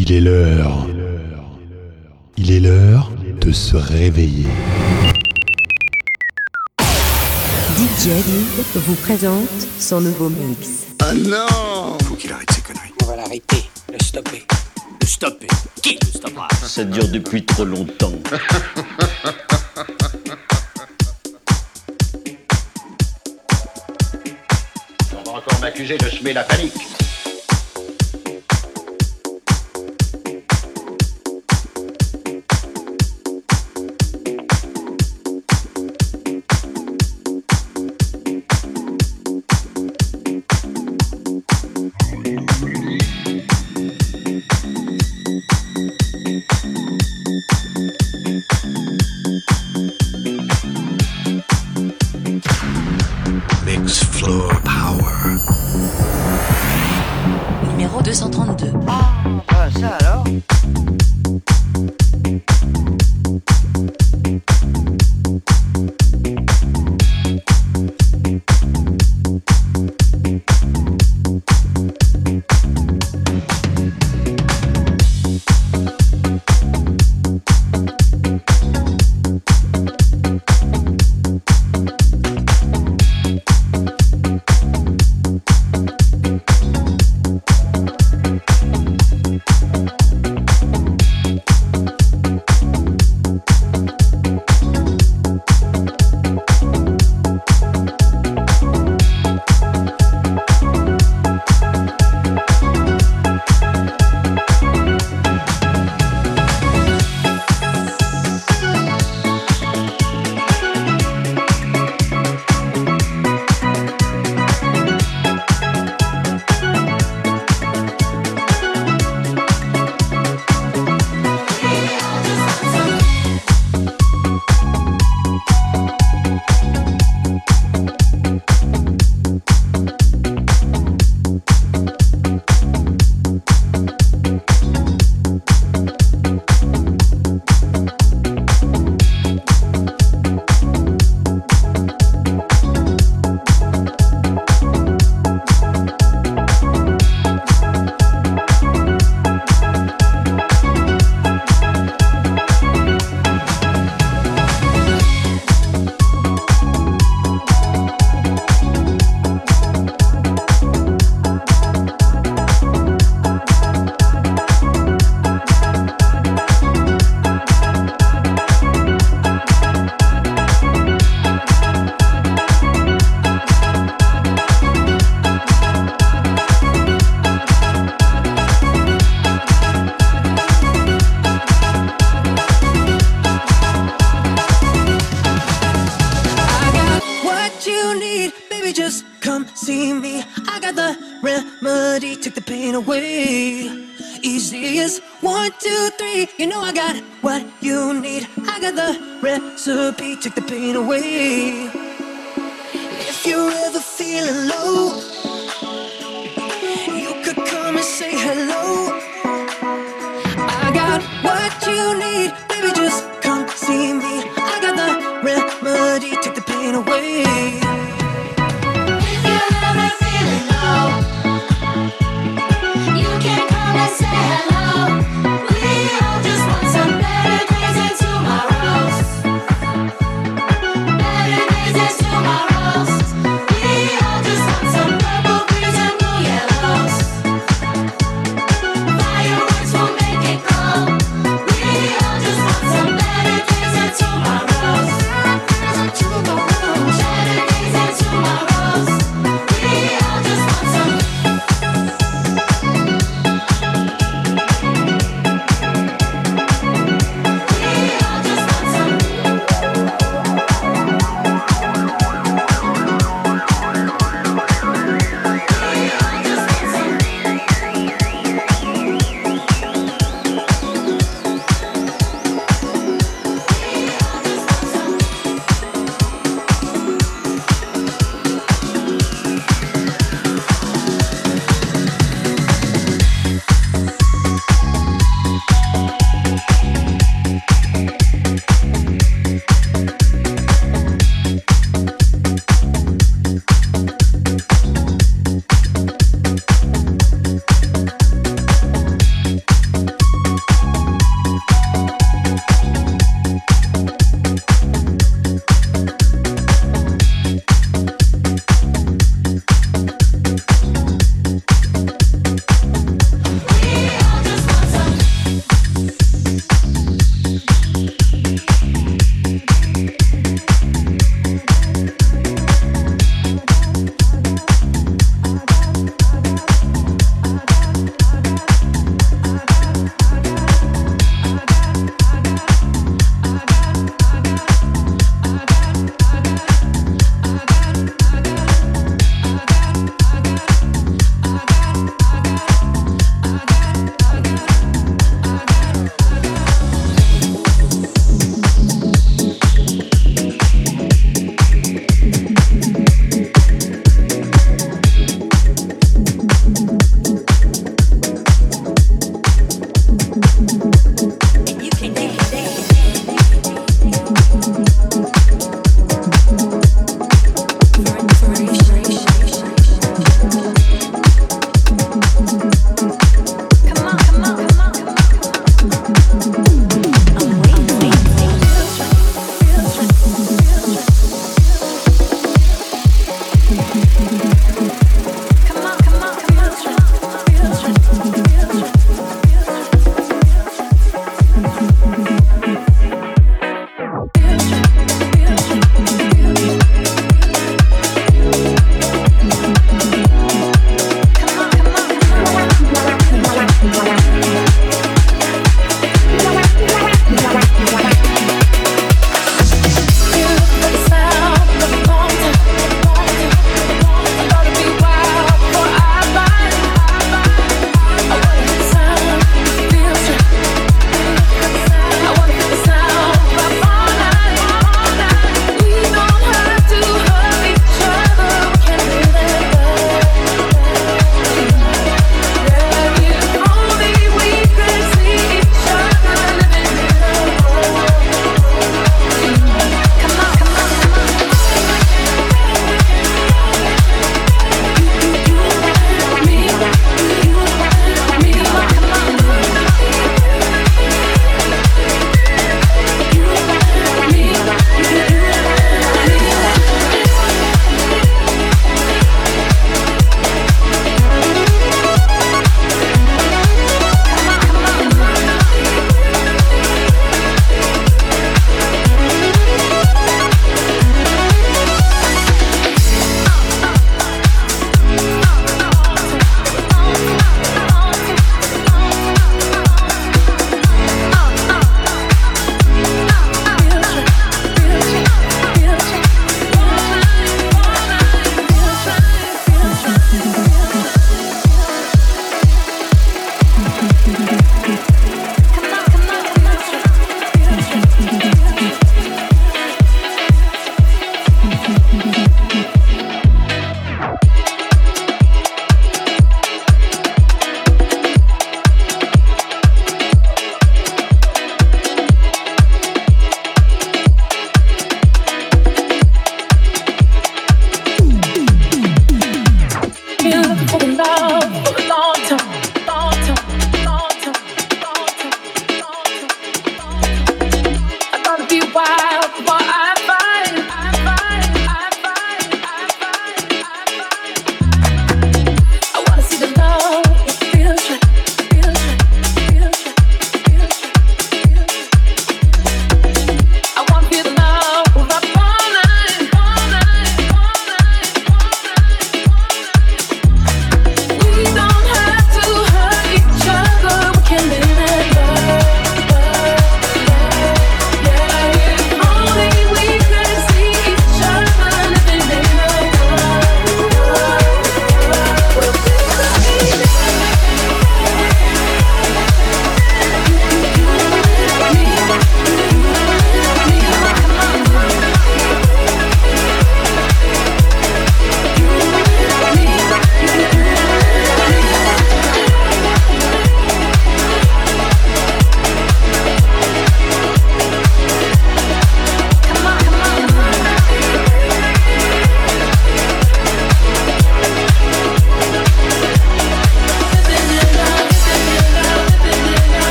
Il est l'heure. Il est l'heure de se réveiller. DJ vous présente son nouveau mix. Ah non Faut qu'il arrête ses conneries. On va l'arrêter, le stopper. Le stopper Qui le stoppera Ça dure depuis trop longtemps. On va encore m'accuser de semer la panique.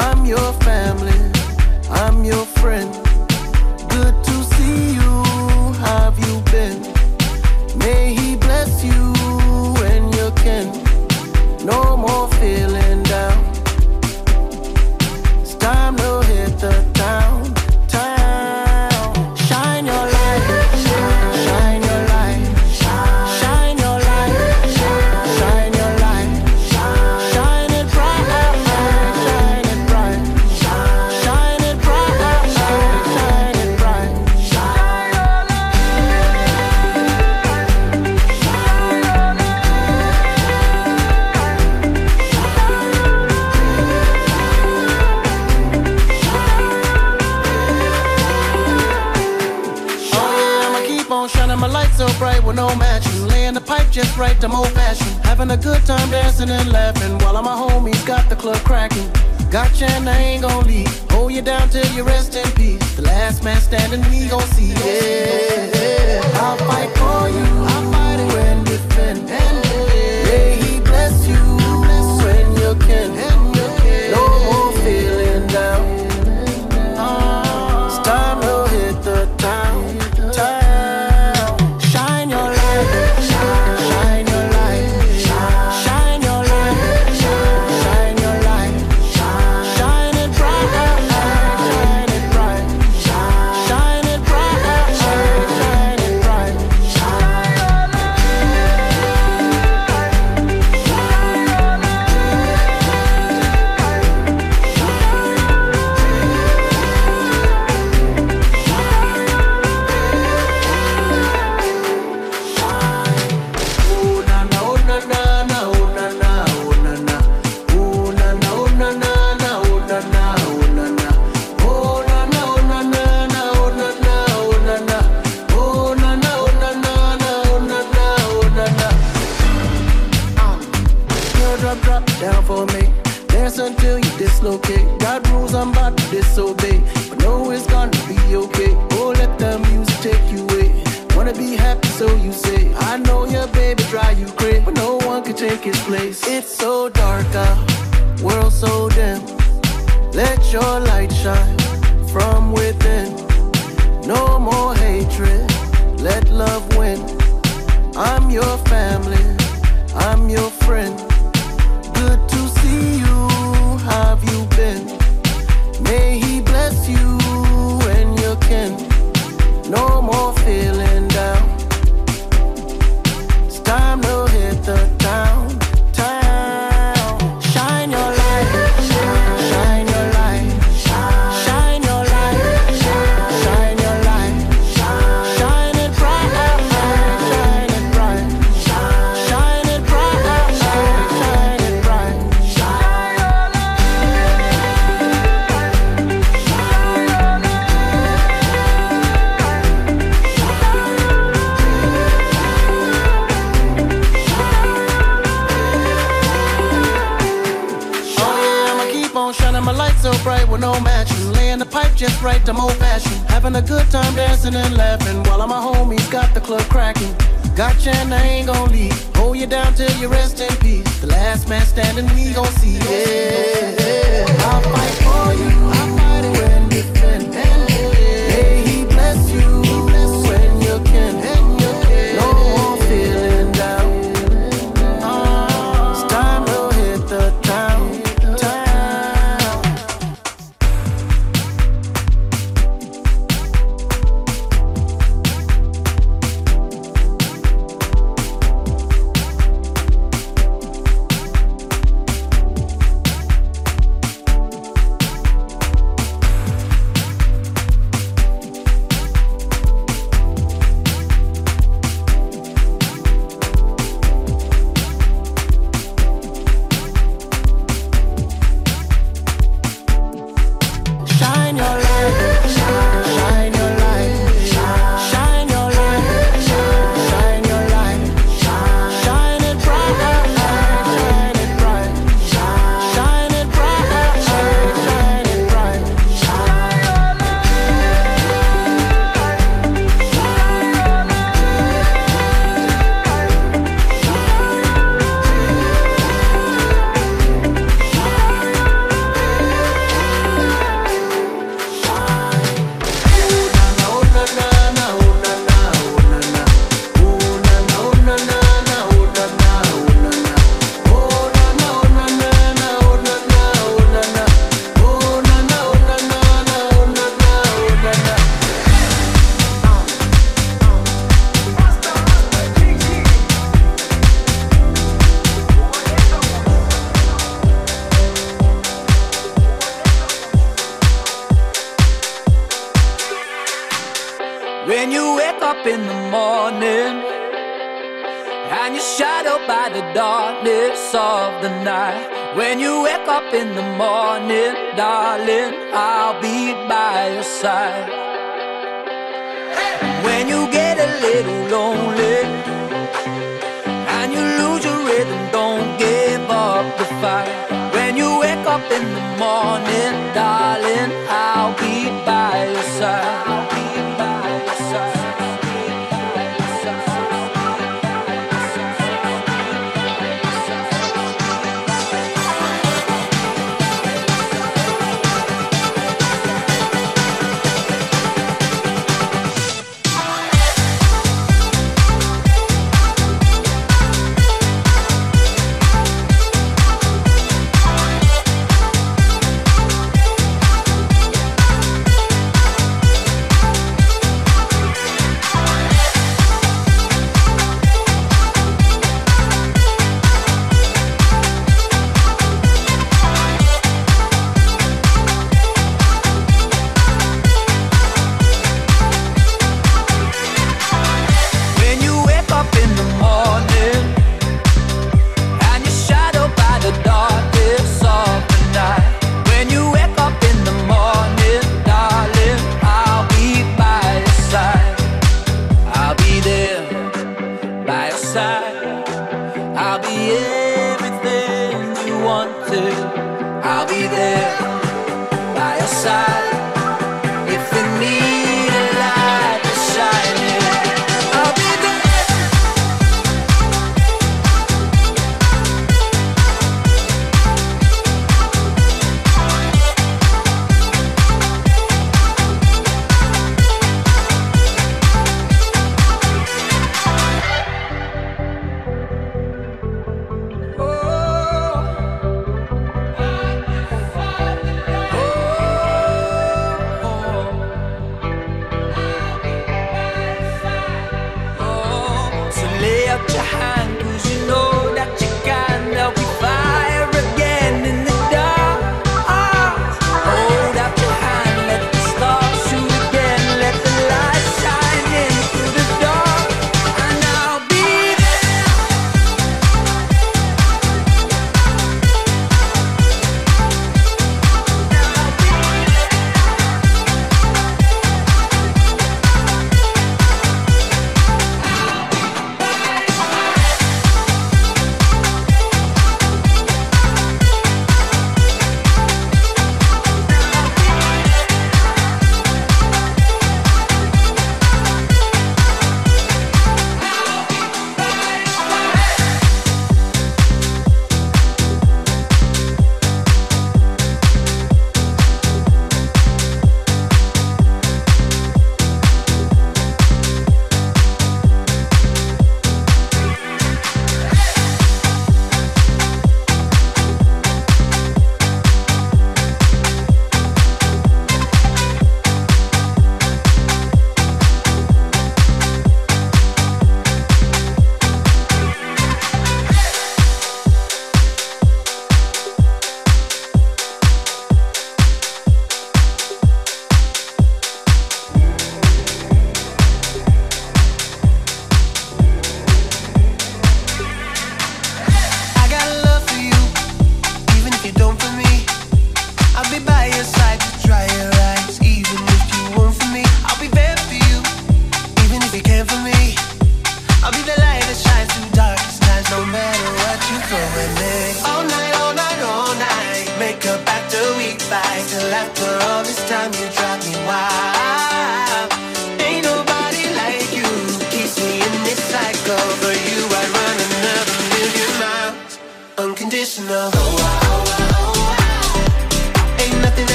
I'm your family, Wanna be happy, so you say. I know your baby drive you crazy, but no one can take his place. It's so dark out, world so dim. Let your light shine from within. No more hatred, let love win. I'm your family, I'm your friend. I'm old fashioned. Having a good time dancing and laughing while all my homies got the club cracking. Gotcha and I ain't gon' leave. Hold you down till you rest in peace. The last man standing, we gon' see. Yeah, I'll fight for you. I'll fight it when defend. May he bless you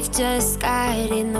Life just got in the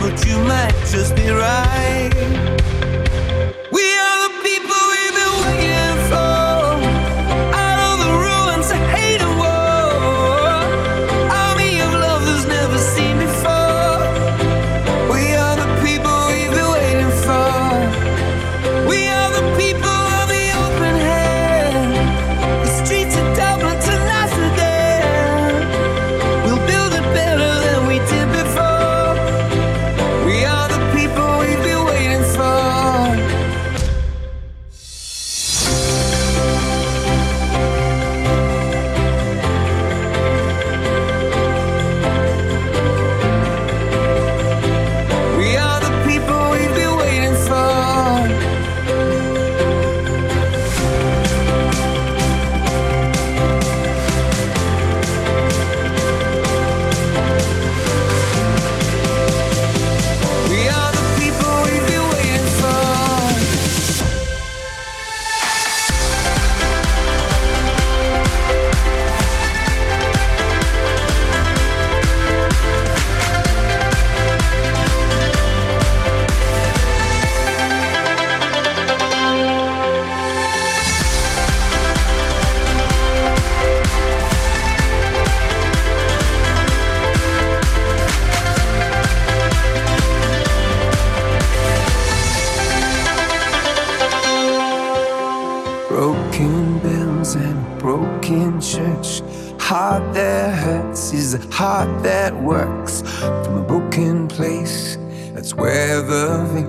But you might just be right.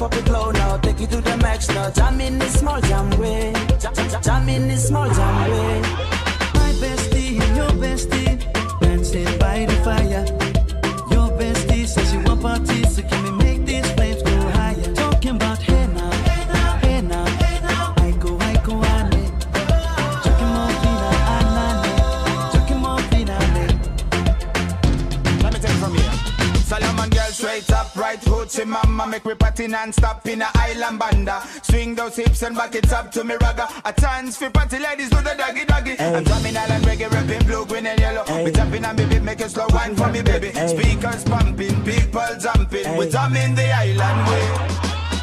It low now, take it to the max now. Jam in this small jam way, jam, jam, jam in this small jam way. Right hoochie mama Make me party non-stop in a island banda. Swing those hips and back it up to me ragga A chance for party ladies do the doggy doggy. I'm drumming island reggae, rapping blue, green and yellow. We jumping and baby, make a slow wine for me baby. Speakers pumping, people jumping. We drumming the island way.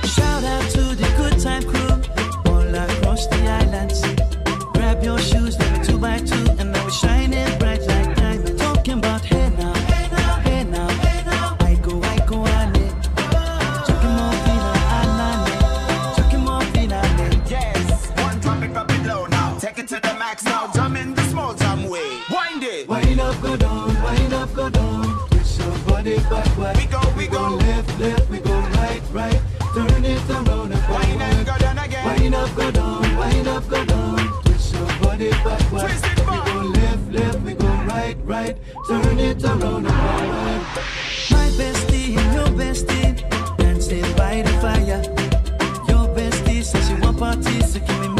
Shout out to the good time crew all across the islands. Grab your shoes, let me two by two, and now we're shining bright like diamonds. Talking about hey hey now, turn it back, back. We go, we, we go. go left, left, we go right, right. Turn it around and forward. Wind up, go down again. Wind up, go down, wind up, go down. Twist your body back, back. Twist it back. We go left, left, we go right, right. Turn it around and forward. My bestie, your bestie, dancing by the fire. Your bestie says she want parties, so give me